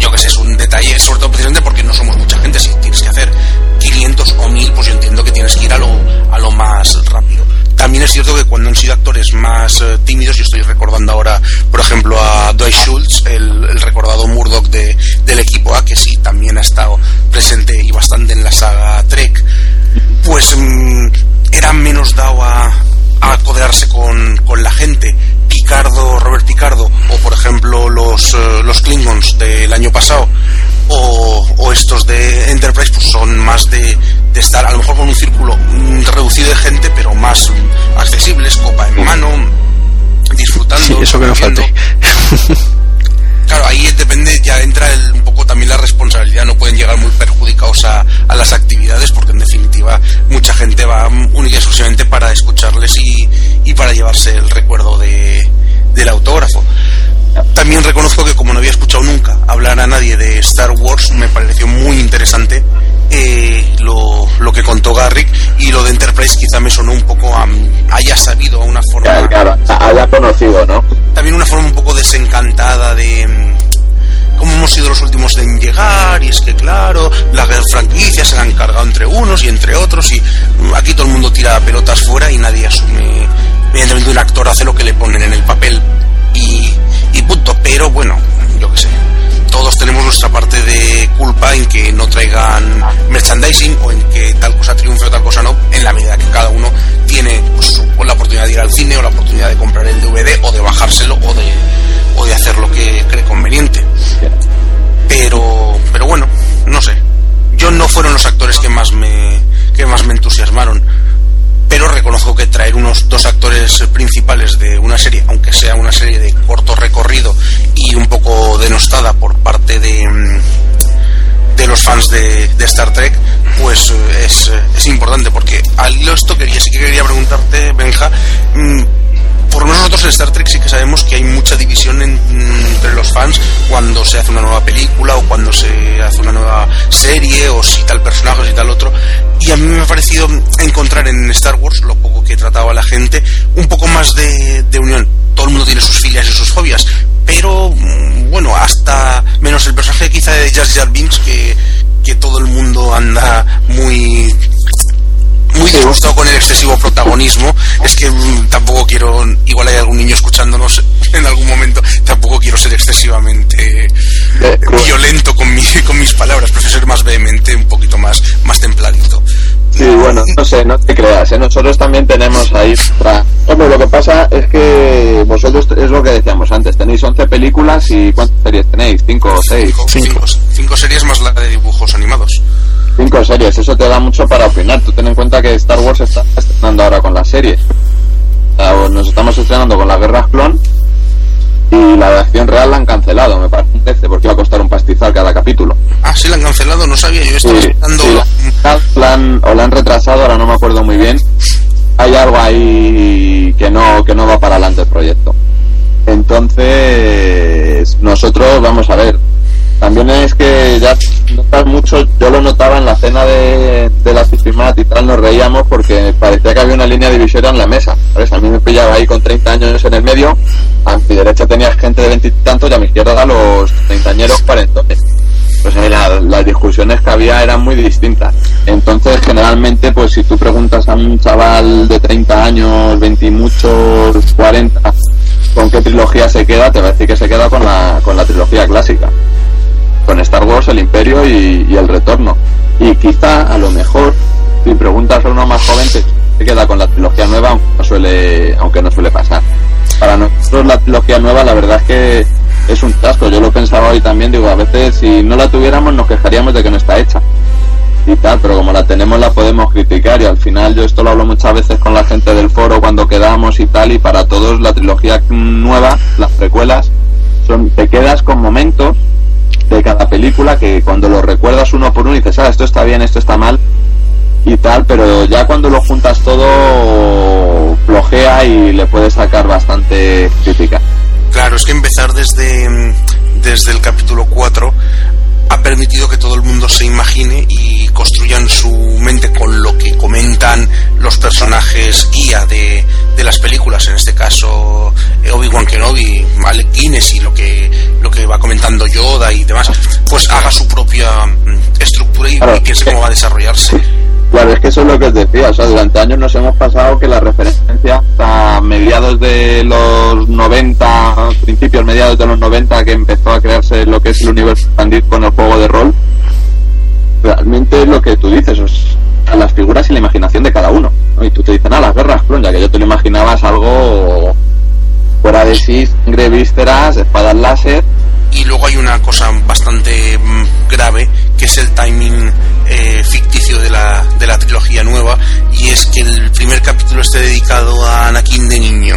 Speaker 1: Yo que sé, es un detalle, sobre todo precisamente porque no somos mucha gente, si tienes que hacer 500 o 1000, pues yo entiendo que tienes que ir a lo, a lo más rápido. También es cierto que cuando han sido actores más eh, tímidos, yo estoy recordando ahora, por ejemplo, a Dwight Schultz, el, recordado Murdoch de, del equipo A, que sí, también ha estado presente y bastante en la saga Trek, pues mm, era menos dado a, a codearse con, con, la gente. Picardo, Robert Picardo, o por ejemplo los, uh, los Klingons del año pasado, o, o, estos de Enterprise, pues son más de, de, estar a lo mejor con un círculo mm, reducido de gente, pero más mm, accesibles, copa en mano, disfrutando.
Speaker 3: Sí, eso que no falte.
Speaker 1: Claro, ahí depende, ya entra el, un poco también la responsabilidad, no pueden llegar muy perjudicados a, a, las actividades porque en definitiva mucha gente va única y exclusivamente para escucharles y, y para llevarse el recuerdo de, del autógrafo. También reconozco que como no había escuchado nunca hablar a nadie de Star Wars, me pareció muy interesante eh, lo, lo, que contó Garrick y lo de Enterprise quizá me sonó un poco a, haya sabido a una forma...
Speaker 2: Claro, claro, haya conocido, ¿no?
Speaker 1: También una forma un poco desencantada de cómo hemos sido los últimos en llegar y es que claro, las franquicias se la han cargado entre unos y entre otros y aquí todo el mundo tira pelotas fuera y nadie asume evidentemente un actor hace lo que le ponen en el papel y, y punto, pero bueno, yo qué sé todos tenemos nuestra parte de culpa en que no traigan merchandising o en que tal cosa triunfe o tal cosa no, en la medida que cada uno tiene pues, la oportunidad de ir al cine o la oportunidad de comprar el DVD o de bajárselo o de, o de hacer lo que cree conveniente. Pero, pero bueno, no sé. Yo no fueron los actores que más me, que más me entusiasmaron reconozco que traer unos dos actores principales de una serie, aunque sea una serie de corto recorrido y un poco denostada por parte de, de los fans de, Star Trek, pues es, es, importante, porque al hilo esto quería, sí que quería preguntarte, Benja, por lo menos nosotros en Star Trek sí que sabemos que hay mucha división en, entre los fans cuando se hace una nueva película o cuando se hace una nueva serie o si tal personaje o si tal otro. Y a mí me ha parecido encontrar en Star Wars, lo poco que trataba la gente, un poco más de, unión. Todo el mundo tiene sus filias y sus fobias, pero bueno, hasta menos el personaje quizá de Jar Jar que todo el mundo anda muy muy disgustado con el excesivo protagonismo. Es que mm, tampoco quiero, igual hay algún niño escuchándonos en algún momento, tampoco quiero ser excesivamente eh, violento con, mi, con mis palabras, prefiero ser más vehemente, un poquito más, más templadito.
Speaker 2: Sí, bueno, no sé, no te creas, ¿eh? nosotros también tenemos ahí... Hombre, lo que pasa es que vosotros, es lo que decíamos antes, tenéis 11 películas y ¿cuántas series tenéis? ¿5 o 6?
Speaker 1: 5 cinco series más la de dibujos animados.
Speaker 2: Cinco series, eso te da mucho para opinar. Tú ten en cuenta que Star Wars está estrenando ahora con las series. Nos estamos estrenando con las guerras clon y la de acción real la han cancelado, me parece, porque va a costar un pastizal cada capítulo.
Speaker 1: Ah, sí, la han cancelado, no sabía, yo estaba
Speaker 2: sí,
Speaker 1: esperando...
Speaker 2: Sí, la, han, o la han retrasado, ahora no me acuerdo muy bien. Hay algo ahí que no, que no va para adelante el proyecto. Entonces, nosotros, vamos a ver, también es que ya notas mucho, yo lo notaba en la cena de, de la Cifimat y tal, nos reíamos porque parecía que había una línea divisoria en la mesa. ¿sabes? A mí me pillaba ahí con 30 años en el medio, a mi derecha tenía gente de veintitantos y, y a mi izquierda los treintañeros cuarentones. Pues la, las discusiones que había eran muy distintas. Entonces, generalmente, pues si tú preguntas a un chaval de 30 años, 20 y muchos, 40, con qué trilogía se queda, te va a decir que se queda con la, con la trilogía clásica con Star Wars, el Imperio y, el Retorno. Y quizá, a lo mejor, si preguntas a uno más joven, te queda con la trilogía nueva, aunque no, suele, aunque no suele pasar. Para nosotros la trilogía nueva, la verdad es que es un chasco. Yo lo pensaba hoy también, digo, a veces si no la tuviéramos nos quejaríamos de que no está hecha. Y tal, pero como la tenemos la podemos criticar y al final yo esto lo hablo muchas veces con la gente del foro cuando quedamos y tal y para todos la trilogía nueva, las precuelas, son, te quedas con momentos de cada película que cuando lo recuerdas uno por uno y dices, ah, esto está bien, esto está mal y tal, pero ya cuando lo juntas todo flojea y le puede sacar bastante crítica.
Speaker 1: Claro, es que empezar desde, desde el capítulo 4 ha permitido que todo el mundo se imagine y construyan su mente con lo que comentan los personajes guía de, de las películas, en este caso eh, Obi-Wan Kenobi, Alec Guinness y lo que, lo que va comentando Yoda y demás, pues haga su propia mm, estructura y,
Speaker 2: Claro.
Speaker 1: y piense cómo va a desarrollarse.
Speaker 2: Claro, es que eso es lo que os decía, o sea, durante años nos hemos pasado que la referencia a mediados de los 90, principios mediados de los 90, que empezó a crearse lo que es el universo expandido con el juego de rol, realmente es lo que tú dices, sea, las figuras y la imaginación de cada uno. ¿no? Y tú te dicen, ah, las guerras ya que yo te lo imaginabas algo fuera de sí, sangre, vísceras, espadas láser,
Speaker 1: Y luego hay una cosa bastante mm, grave, que es el timing eh, ficticio de la, de la trilogía nueva, y es que el primer capítulo esté dedicado a Anakin de niño.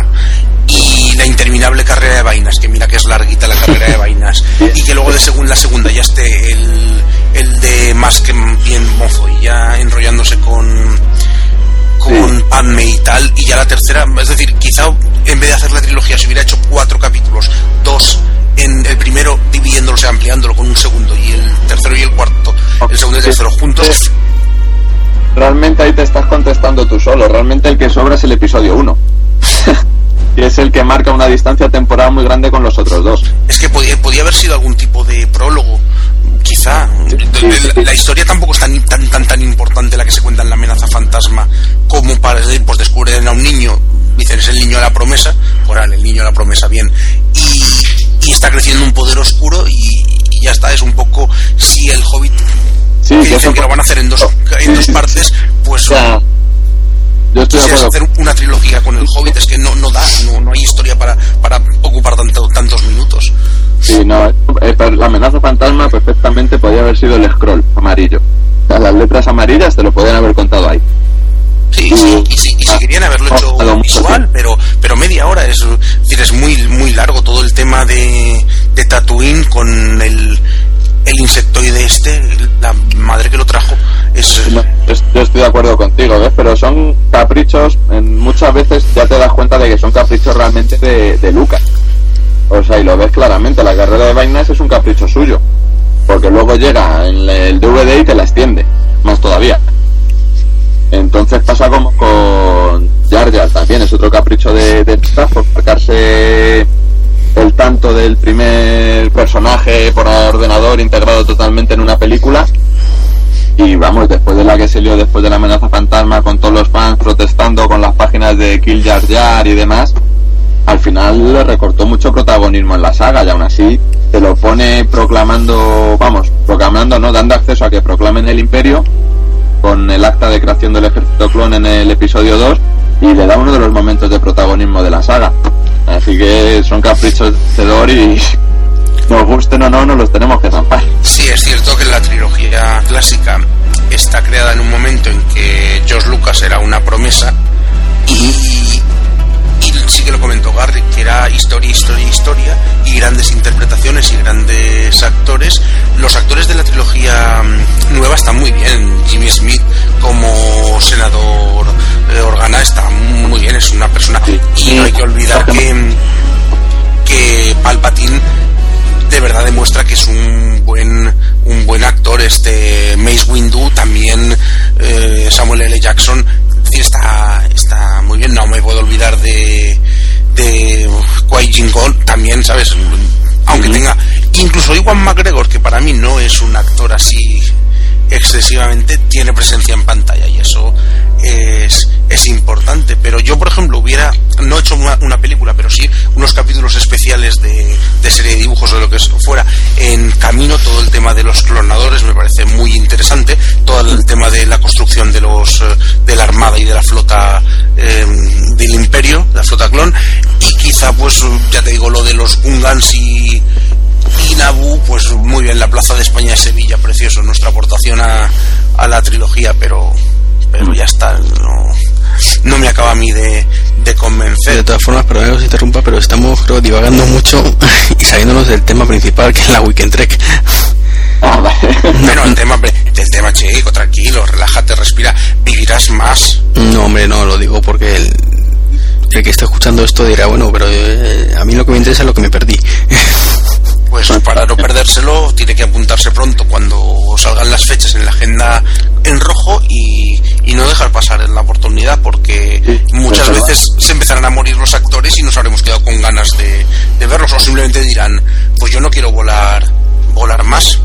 Speaker 1: Y la interminable carrera de vainas, que mira que es larguita la carrera de vainas, y que luego de segun, la segunda ya esté el, el de más que bien mozo y ya enrollándose con, con
Speaker 2: Sí.
Speaker 1: Padme y tal, y ya la tercera, es decir, quizá en vez de hacer la trilogía se hubiera hecho cuatro capítulos, dos en el primero dividiéndolo, o sea, ampliándolo con un segundo, y el tercero y el cuarto, el segundo y el tercero juntos,
Speaker 2: realmente ahí te estás contestando tú solo. Realmente el que sobra es el episodio 1. y es el que marca una distancia temporal muy grande con los otros dos.
Speaker 1: es que podía, podía haber sido algún tipo de prólogo, quizá. La, la historia tampoco es tan, tan, tan, tan importante la que se cuenta en la amenaza fantasma como para pues, descubrir a un niño, dicen es el niño de la promesa, por ahora el niño de la promesa, bien, y, y está creciendo un poder oscuro y, y ya está, es un poco si el hobbit
Speaker 2: Sí,
Speaker 1: que dicen que lo van a hacer en dos, en dos partes, pues
Speaker 2: O sea, yo estoy de
Speaker 1: hacer una trilogía con el hobbit, es que no, no da, no, no hay historia para, para ocupar tanto, tantos minutos.
Speaker 2: Sí, no, eh, la amenaza fantasma perfectamente podía haber sido el scroll amarillo. O sea, las letras amarillas te lo podían haber contado ahí.
Speaker 1: Sí, y si, y si querían haberlo hecho visual, pero pero media hora es, es muy muy largo todo el tema de, de Tatooine con el, el insectoide este, la madre que lo trajo. Es-
Speaker 2: yo estoy de acuerdo contigo, ¿ves? Pero son caprichos, en, muchas veces ya te das cuenta de que son caprichos realmente de, de Lucas. O sea, y lo ves claramente, la carrera de vainas es un capricho suyo. Porque luego llega en el DVD y te la extiende, más todavía. Entonces pasa como con Jar Jar también, es otro capricho de, de marcarse el tanto del primer personaje por ordenador integrado totalmente en una película. Y vamos, después de la que se lió después de la amenaza fantasma con todos los fans protestando con las páginas de Kill Jar Jar y demás, al final le recortó mucho protagonismo en la saga y aún así te lo pone proclamando, vamos, proclamando, no, dando acceso a que proclamen el imperio con el acta de creación del ejército clon en el episodio 2 y le da uno de los momentos de protagonismo de la saga. Así que son caprichos de y nos gusten o no, nos los tenemos que zampar.
Speaker 1: Sí, es cierto que la trilogía clásica está creada en un momento en que George Lucas era una promesa y sí que lo comentó Garrick, que era historia, historia, historia y grandes interpretaciones y grandes actores. Los actores de la trilogía mm, nueva están muy bien. Jimmy Smith como senador eh, Organa está muy bien, es una persona... Y no hay que olvidar que, que Palpatine de verdad demuestra que es un buen un buen actor este Mace Windu también eh, Samuel L. Jackson está está muy bien. No me puedo olvidar de de Qui Gon también sabes aunque tenga incluso Iwan McGregor que para mí no es un actor así excesivamente tiene presencia en pantalla y eso es, es importante. Pero yo por ejemplo hubiera no hecho una, una película pero sí unos capítulos especiales de, de serie de dibujos o de lo que fuera en camino todo el tema de los clonadores me parece muy interesante todo el tema de la construcción de los eh, de la armada y de la flota eh, del imperio la flota clon y quizá pues ya te digo lo de los Gungans y y Naboo, pues muy bien, la Plaza de España de Sevilla, precioso, nuestra aportación a, a la trilogía, pero pero ya está, no, no me acaba a mí de, de
Speaker 3: De
Speaker 1: convencer.
Speaker 3: todas formas, perdón que os interrumpa, pero estamos creo divagando mucho y saliéndonos del tema principal que es la Weekend Trek.
Speaker 2: Ah, vale.
Speaker 1: El tema, del tema chico, tranquilo, relájate, respira, vivirás más.
Speaker 3: No, hombre, no, lo digo porque el- el que esté escuchando esto dirá, bueno, pero eh, a mí lo que me interesa es lo que me perdí.
Speaker 1: Pues para no perdérselo tiene que apuntarse pronto cuando salgan las fechas en la agenda en rojo y, y no dejar pasar la oportunidad porque muchas veces se empezarán a morir los actores y nos habremos quedado con ganas de, de verlos. O simplemente dirán pues yo no quiero volar volar más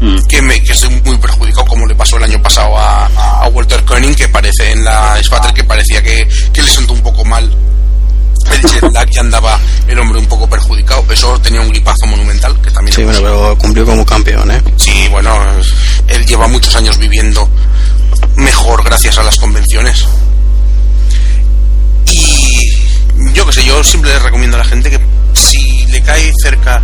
Speaker 1: mm. que, me, que estoy muy perjudicado como le pasó el año pasado a, a Walter Koenig que parece en la Spatter que parecía que, que le sentó un poco mal el jet lag andaba el hombre un poco perjudicado. Eso tenía un gripazo monumental que también.
Speaker 3: Sí, bueno, pero cumplió como campeón, ¿eh?
Speaker 1: Sí, bueno, él lleva muchos años viviendo mejor gracias a las convenciones. Y yo que sé, yo siempre le recomiendo a la gente que si le cae cerca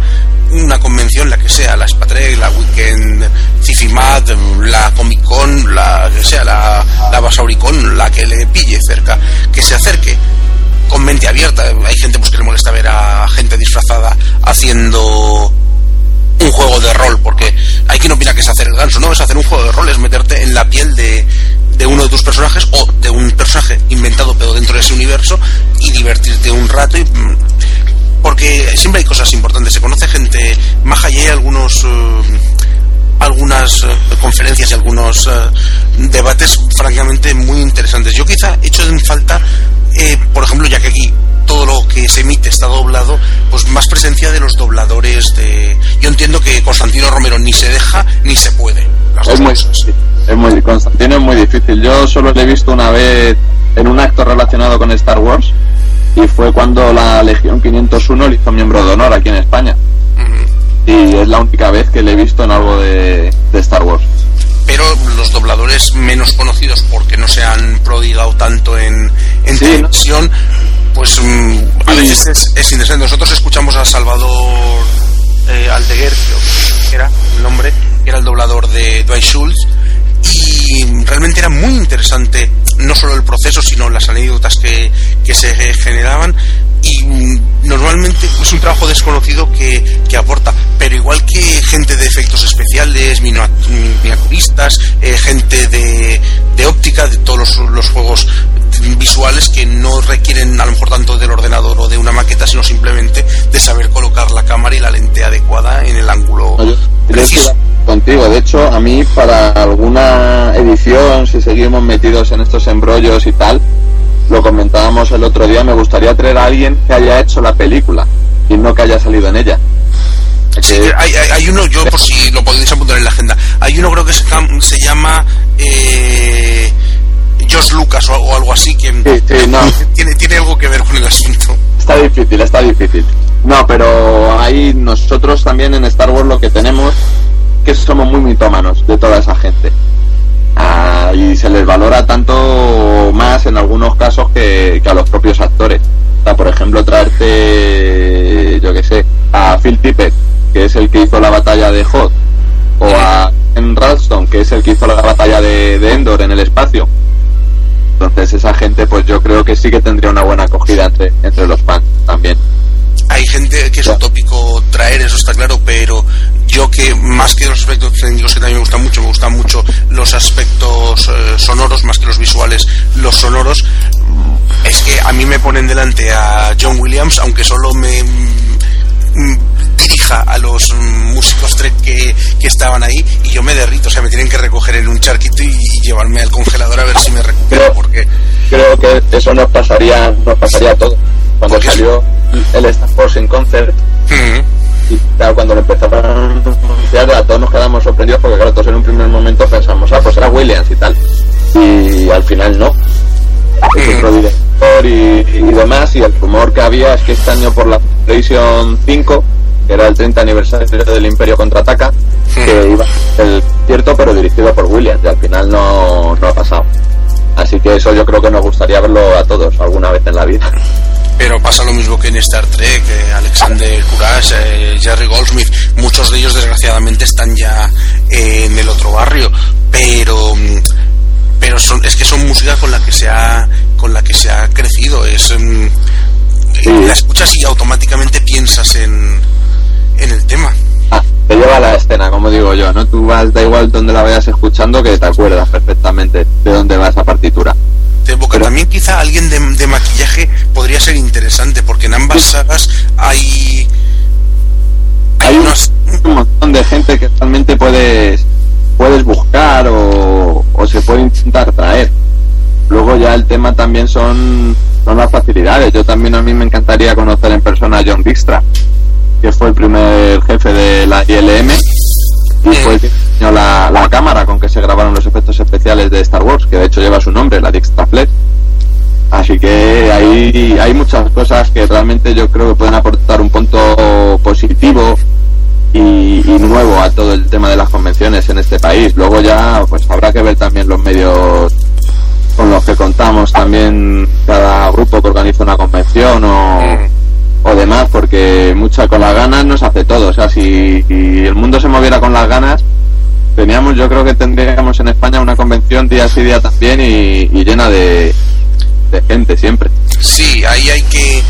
Speaker 1: una convención, la que sea, la Spatrek, la Weekend, Cifimat, la Comic Con, la que sea, la, la Basauricon, la que le pille cerca, que se acerque con mente abierta. Hay gente pues, que le molesta ver a gente disfrazada haciendo un juego de rol, porque hay quien opina que es hacer el ganso, no es hacer un juego de rol, es meterte en la piel de, de uno de tus personajes o de un personaje inventado pero dentro de ese universo y divertirte un rato y mm, porque siempre hay cosas importantes, se conoce gente maja y hay algunos uh, algunas uh, conferencias y algunos uh, debates francamente muy interesantes. Yo quizá he hecho en falta eh, por ejemplo, ya que aquí todo lo que se emite está doblado, pues más presencia de los dobladores de... Yo entiendo que Constantino Romero ni se deja ni se puede.
Speaker 2: Es muy, es muy, Constantino es muy difícil. Yo solo lo he visto una vez en un acto relacionado con Star Wars y fue cuando la Legión 501 le hizo miembro de honor aquí en España. Y es la única vez que le he visto en algo de Star Wars
Speaker 1: pero los dobladores menos conocidos porque no se han prodigado tanto en, televisión, pues mm, a veces es, interesante. Nosotros escuchamos a Salvador eh, Aldeguer, creo que era el nombre, que era el doblador de Dwight Schultz, y realmente era muy interesante no solo el proceso, sino las anécdotas que, que se generaban y normalmente es un trabajo desconocido que, que, aporta, pero igual que gente de efectos especiales, miniaturistas, eh, gente de, de, óptica, de todos los, los, juegos visuales que no requieren a lo mejor tanto del ordenador o de una maqueta, sino simplemente de saber colocar la cámara y la lente adecuada en el ángulo preciso.
Speaker 2: Contigo, de hecho, a mí para alguna edición, si seguimos metidos en estos embrollos y tal, lo comentábamos el otro día, me gustaría traer a alguien que haya hecho la película y no que haya salido en ella.
Speaker 1: Sí, hay, hay, uno, yo por si lo podéis apuntar en la agenda, hay uno creo que se, se llama eh, Josh Lucas o, algo así, que tiene, tiene algo que ver con el asunto.
Speaker 2: Está difícil, está difícil. No, pero ahí nosotros también en Star Wars lo que tenemos que somos muy mitómanos de toda esa gente. Ah, y se les valora tanto más en algunos casos que, a los propios actores. por ejemplo, traerte, yo que sé, a Phil Tippett, que es el que hizo la batalla de Hot, o a en Ralston, que es el que hizo la batalla de, Endor en el espacio. Entonces esa gente, pues yo creo que sí que tendría una buena acogida entre, entre los fans también
Speaker 1: hay gente que es utópico traer, eso está claro, pero yo que más que los aspectos técnicos que también me gustan mucho, gustan mucho los aspectos eh, sonoros, más que los visuales, los sonoros, es que a mí me ponen delante a John Williams, aunque solo me mm, dirija a los músicos Trek que, que, estaban ahí y yo me derrito, o sea, me tienen que recoger en un charquito y, llevarme al congelador a ver si me recupero, porque...
Speaker 2: Creo que eso nos pasaría, nos pasaría a todos. Cuando salió el Star Wars en concert, y claro, cuando lo empezaron a anunciar, a todos nos quedamos sorprendidos porque, claro, todos en un primer momento pensamos, ah, pues era Williams y tal. Y al final no. Es otro director y, demás. Y el rumor que había es que este año por la PlayStation 5, que era el 30 aniversario del Imperio Contraataca, que iba el cierto, pero dirigido por Williams. Y al final no, no ha pasado. Así que eso yo creo que nos gustaría verlo a todos alguna vez en la vida.
Speaker 1: Pero pasa lo mismo que en Star Trek, eh, Alexander Courage, eh, Jerry Goldsmith, muchos de ellos desgraciadamente están ya eh, en el otro barrio, pero mm, pero son, es que son música con la que se ha con la que se ha crecido, es mm, la escuchas y automáticamente piensas en, en el tema.
Speaker 2: Ah, te lleva a la escena, como digo yo, ¿no? Tú vas, da igual donde la vayas escuchando que te acuerdas perfectamente de dónde va esa partitura.
Speaker 1: De época. También quizá alguien de, de, maquillaje podría ser interesante, porque en ambas sagas hay...
Speaker 2: Hay, hay unos... un montón de gente que realmente puedes, puedes buscar o, o se puede intentar traer. Luego ya el tema también son, son las facilidades. Yo también a mí me encantaría conocer en persona a John Dijkstra, que fue el primer jefe de la ILM y fue el que diseñó la, la, cámara con que se grabaron los efectos especiales de Star Wars, que de hecho lleva su nombre, la Dijkstra Flex. Así que hay, hay muchas cosas que realmente yo creo que pueden aportar un punto positivo y, y, nuevo a todo el tema de las convenciones en este país. Luego ya pues habrá que ver también los medios con los que contamos también cada grupo que organiza una convención o, o demás, porque mucha con las ganas nos hace todo. O sea, si, el mundo se moviera con las ganas, teníamos, yo creo que tendríamos en España una convención día sí día también y, llena de, de, gente siempre.
Speaker 1: Sí, ahí hay que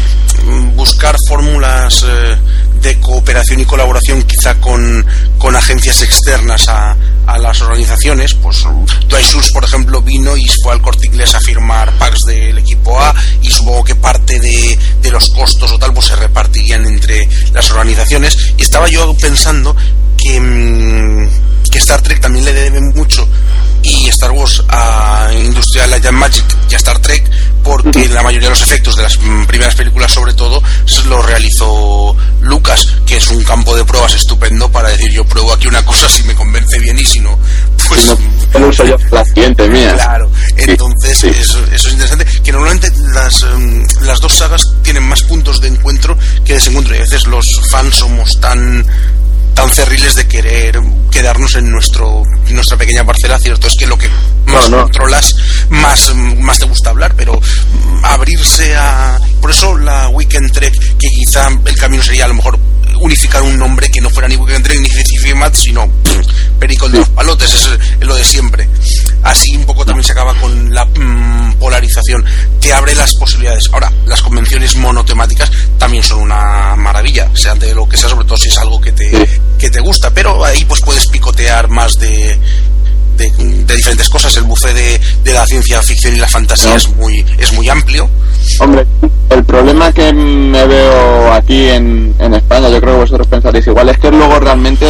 Speaker 1: buscar fórmulas eh, de cooperación y colaboración quizá con, con agencias externas a, a, las organizaciones. Pues Dwayne por ejemplo, vino y fue al corte inglés a firmar packs del equipo A y supongo que parte de, de, los costos o tal pues se repartirían entre las organizaciones. Y estaba yo pensando que, mmm, que Star Trek también le debe mucho y Star Wars a Industrial Light and Magic y a Star Trek porque la mayoría de los efectos de las primeras películas sobre todo lo realizó Lucas que es un campo de pruebas estupendo para decir yo pruebo aquí una cosa si me convence bien y si no pues
Speaker 2: no, no uso yo la siguiente mía
Speaker 1: claro. Entonces sí, sí. Eso, eso, es interesante que normalmente las, um, las dos sagas tienen más puntos de encuentro que desencuentro y a veces los fans somos tan tan cerriles de querer quedarnos en nuestro nuestra pequeña parcela cierto es que lo que más no, no. controlas más más te gusta hablar pero abrirse a por eso la Weekend Trek que quizá el camino sería a lo mejor unificar un nombre que no fuera ni Weekend Trek ni Cifimat sino pff, Pericol de los Palotes es, es, lo de siempre así un poco también se acaba con la mmm, polarización. Te abre las posibilidades. Ahora las convenciones monotemáticas también son una maravilla sea de lo que sea sobre todo si es algo que te que te gusta, pero ahí pues puedes picotear más de, de, de diferentes cosas. El buffet de, de, la ciencia ficción y la fantasía es muy es muy amplio.
Speaker 2: Hombre, el problema que me veo aquí en, en España, yo creo que vosotros pensaréis igual, es que luego realmente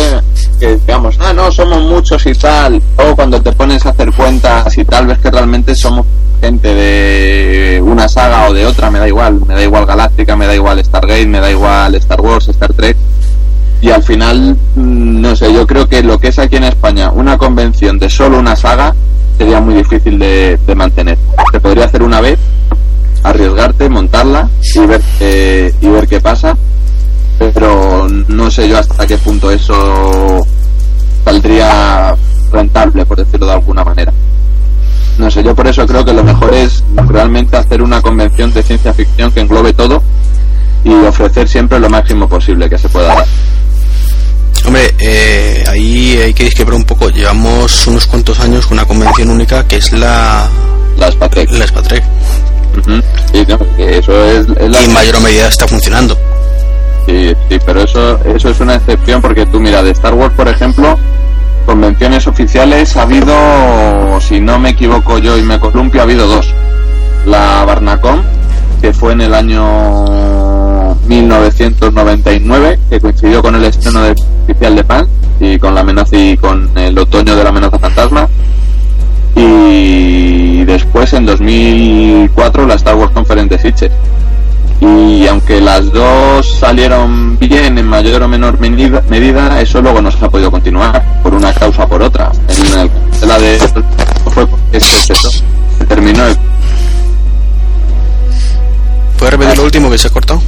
Speaker 2: que digamos, ah, no, somos muchos y tal, o cuando te pones a hacer cuentas y tal, ves que realmente somos gente de una saga o de otra, me da igual, me da igual Galáctica, me da igual Stargate, me da igual Star Wars, Star Trek, y al final, mm, no sé, yo creo que lo que es aquí en España una convención de solo una saga sería muy difícil de, mantener. Se podría hacer una vez, arriesgarte, montarla y ver, eh, y ver qué pasa, pero no sé yo hasta qué punto eso saldría rentable, por decirlo de alguna manera. No sé, yo por eso creo que lo mejor es realmente hacer una convención de ciencia ficción que englobe todo y ofrecer siempre lo máximo posible que se pueda dar.
Speaker 3: Hombre, eh, ahí hay que disquebrar un poco. Llevamos unos cuantos años con una convención única que es la...
Speaker 2: La Spatrek.
Speaker 3: La.
Speaker 2: Uh -huh. sí, no, eso es, es la...
Speaker 3: Y en mayor medida está funcionando.
Speaker 2: Sí, sí, pero eso, eso es una excepción porque tú mira, de Star Wars, por ejemplo, convenciones oficiales ha habido, si no me equivoco yo y me columpio, ha habido dos. La Barnacom, que fue en el año 1999, que coincidió con el estreno de oficial de Pan y con la amenaza y con el otoño de la amenaza fantasma. Y después en 2004 la Star Wars Conference de Sitges. Y aunque las dos salieron bien en mayor o menor medida, eso luego no se ha podido continuar por una causa o por otra. En el, la de fue porque se, se terminó el
Speaker 3: ¿Puedes repetir lo último que se ha cortado?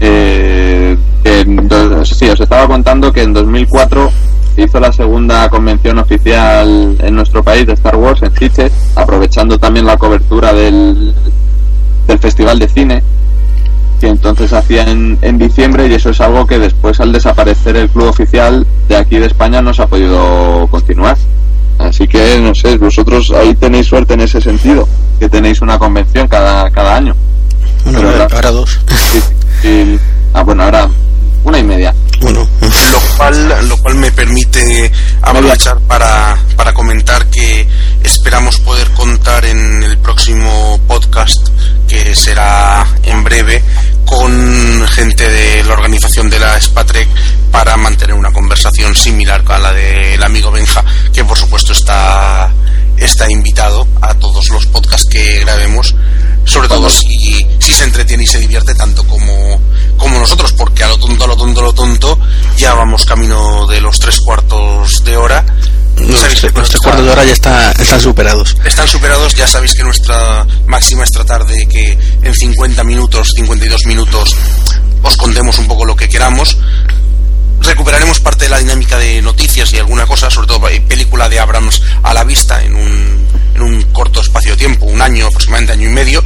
Speaker 2: Eh, en, sí, os estaba contando que en 2004 hizo la segunda convención oficial en nuestro país de Star Wars en Sitges, aprovechando también la cobertura del, del Festival de Cine, que entonces hacía en, en, diciembre y eso es algo que después al desaparecer el club oficial de aquí de España no se ha podido continuar. Así que, no sé, vosotros ahí tenéis suerte en ese sentido, que tenéis una convención cada, cada año.
Speaker 3: Bueno, Pero ahora, ahora dos.
Speaker 2: Sí, sí, ah, bueno, ahora una y media.
Speaker 3: Bueno.
Speaker 1: Lo cual, lo cual me permite aprovechar para, para comentar que esperamos poder contar en el próximo podcast, que será en breve, con gente de la organización de la Spatrek para mantener una conversación similar a la del amigo Benja, que por supuesto está, está invitado a todos los podcasts que grabemos, sobre todo si, si se entretiene y se divierte tanto como, como nosotros, porque a lo tonto, a lo tonto, a lo tonto, ya vamos camino de los tres cuartos de hora
Speaker 3: los, tres, cuartos de hora ya está, están superados.
Speaker 1: Están superados, ya sabéis que nuestra máxima es tratar de que en 50 minutos, 52 minutos, os contemos un poco lo que queramos. Recuperaremos parte de la dinámica de noticias y alguna cosa, sobre todo película de Abrams a la vista en un, en un corto espacio de tiempo, un año, aproximadamente año y medio.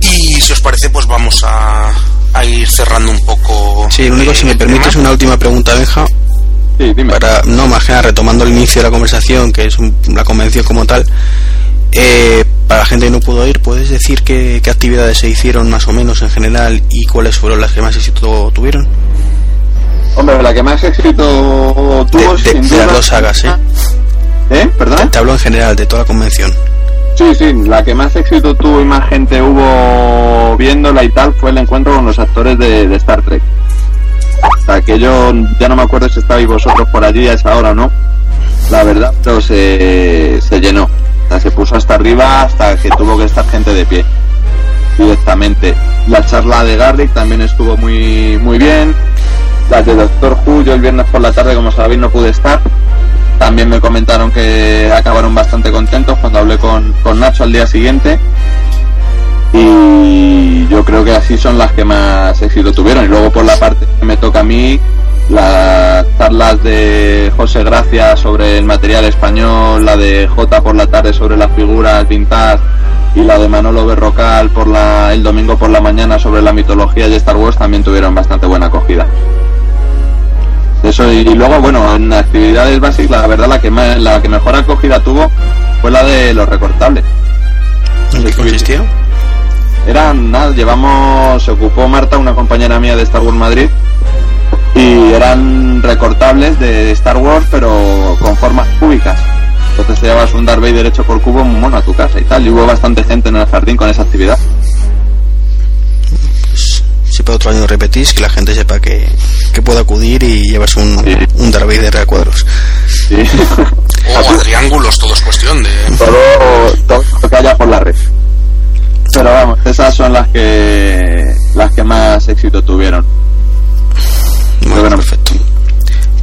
Speaker 1: Y si os parece, pues vamos a, a ir cerrando un poco.
Speaker 3: Sí, lo único, si me permites, una última pregunta, Benja. Para, no, más que nada, retomando el inicio de la conversación, que es la convención como tal, eh, para la gente que no pudo ir, ¿puedes decir qué, actividades se hicieron más o menos en general y cuáles fueron las que más éxito tuvieron?
Speaker 2: Hombre, la que más éxito tuvo,
Speaker 3: de, de, las dos sagas, ¿eh?
Speaker 2: ¿Eh? ¿Perdón?
Speaker 3: Te, hablo en general de toda la convención.
Speaker 2: Sí, sí, la que más éxito tuvo y más gente hubo viéndola y tal fue el encuentro con los actores de Star Trek. Hasta que yo ya no me acuerdo si estabais vosotros por allí a esa hora o no. La verdad, pero se, se llenó. O sea, se puso hasta arriba hasta que tuvo que estar gente de pie directamente. La charla de Garrick también estuvo muy muy bien. La de Doctor Who, yo el viernes por la tarde, como sabéis, no pude estar. También me comentaron que acabaron bastante contentos cuando hablé con, con Nacho al día siguiente y yo creo que así son las que más éxito tuvieron. Y luego por la parte que me toca a mí, las charlas de José Gracia sobre el material español, la de J por la tarde sobre las figuras vintage y la de Manolo Berrocal por la, el domingo por la mañana sobre la mitología de Star Wars también tuvieron bastante buena acogida. Eso y, luego bueno en actividades básicas la verdad la que la que mejor acogida tuvo fue la de los recortables.
Speaker 3: ¿En qué consistía?
Speaker 2: Eran nada, llevamos, se ocupó Marta, una compañera mía de Star Wars Madrid, y eran recortables de Star Wars, pero con formas cúbicas. Entonces te llevas un Darth Vader hecho por cubo mono a tu casa y tal, y hubo bastante gente en el jardín con esa actividad.
Speaker 3: Si para otro año repetís, que la gente sepa que, que puede acudir y llevarse un, un Darth Vader a cuadros.
Speaker 2: Sí.
Speaker 1: o a triángulos, todo es cuestión de...
Speaker 2: Todo, todo lo que haya por la red. Pero vamos, esas son las que las que más éxito tuvieron.
Speaker 3: Muy bueno, perfecto.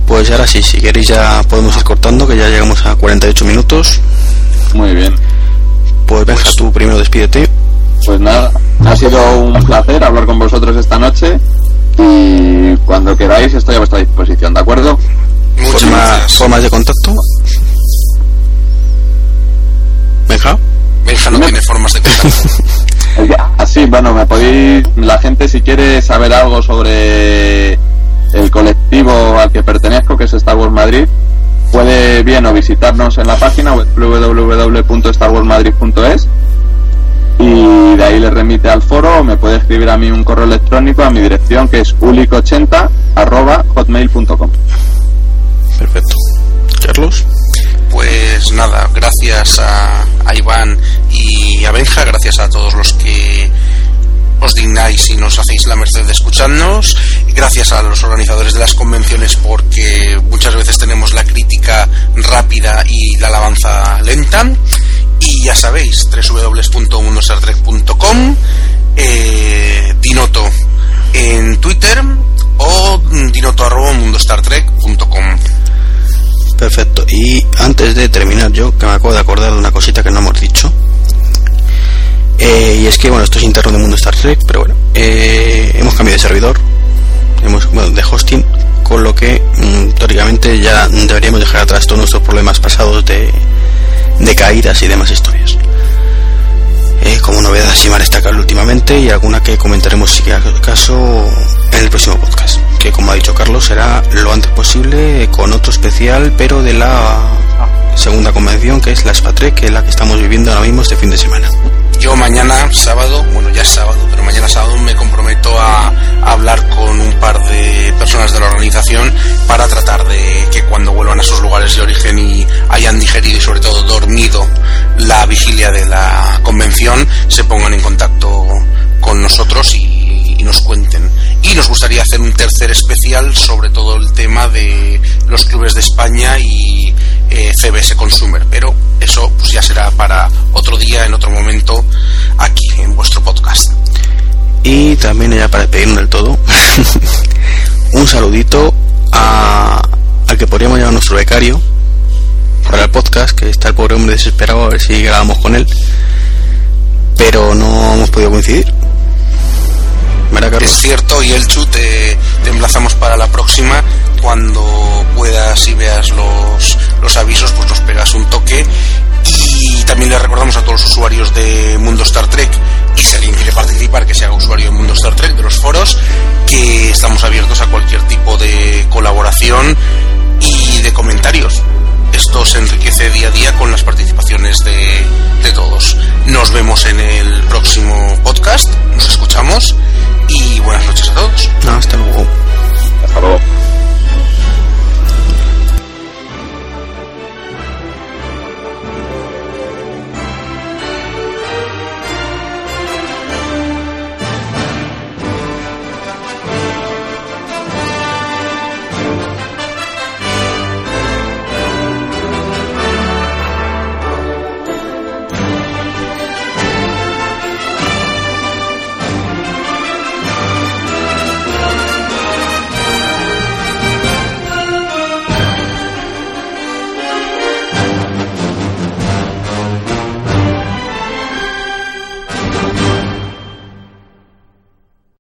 Speaker 3: Pues ahora sí, si queréis ya podemos ir cortando, que ya llegamos a 48 minutos.
Speaker 2: Muy bien.
Speaker 3: Pues venga, pues, tú primero despídete.
Speaker 2: Pues nada, ha sido un placer hablar con vosotros esta noche y cuando queráis estoy a vuestra disposición, ¿de acuerdo?
Speaker 1: Muchas gracias.
Speaker 3: ¿Formas de contacto? Benja.
Speaker 1: Benja no tiene formas de contacto.
Speaker 2: Así, bueno, me podéis, la gente si quiere saber algo sobre el colectivo al que pertenezco, que es Star Wars Madrid, puede bien o visitarnos en la página www.starwarsmadrid.es y de ahí le remite al foro o me puede escribir a mí un correo electrónico a mi dirección que es ulic80 hotmail.com.
Speaker 3: Perfecto. Carlos.
Speaker 1: Pues nada, gracias a, Iván y a Benja, gracias a todos los que os dignáis y nos hacéis la merced de escucharnos. Gracias a los organizadores de las convenciones porque muchas veces tenemos la crítica rápida y la alabanza lenta. Y ya sabéis, www.unosartrek.com, eh, Dinoto en Twitter o dinoto.mundostartrek.com.
Speaker 3: Perfecto. Y antes de terminar yo, que me acabo de acordar de una cosita que no hemos dicho. Eh, y es que, bueno, esto es interno del mundo Star Trek, pero bueno, eh, hemos cambiado de servidor, hemos, bueno, de hosting, con lo que mm, teóricamente ya deberíamos dejar atrás todos nuestros problemas pasados de, de caídas y demás historias. Eh, como novedad así más destacable últimamente y alguna que comentaremos si caso en el próximo podcast que como ha dicho Carlos será lo antes posible con otro especial pero de la segunda convención que es la Spatrek que es la que estamos viviendo ahora mismo este fin de semana
Speaker 1: yo mañana sábado bueno ya es sábado pero mañana sábado me comprometo a, hablar con un par de personas de la organización para tratar de que cuando vuelvan a sus lugares de origen y hayan digerido y sobre todo dormido la vigilia de la convención, se pongan en contacto con nosotros y, nos cuenten. Y nos gustaría hacer un tercer especial sobre todo el tema de los clubes de España y CBS Consumer, pero eso pues ya será para otro día, en otro momento, aquí en vuestro podcast.
Speaker 3: Y también ya para despedirnos del todo, un saludito a, al que podríamos llamar nuestro becario para el podcast, que está el pobre hombre desesperado a ver si grabamos con él, pero no hemos podido coincidir.
Speaker 1: Es cierto, y el Chu te, te emplazamos para la próxima. Cuando puedas y veas los, los avisos, pues nos pegas un toque. Y también le recordamos a todos los usuarios de Mundo Star Trek y si alguien quiere participar, que se haga usuario de Mundo Star Trek, de los foros, que estamos abiertos a cualquier tipo de colaboración y de comentarios. Esto se enriquece día a día con las participaciones de, de todos. Nos vemos en el próximo podcast, nos escuchamos y buenas noches a todos.
Speaker 3: Hasta luego. Hasta luego.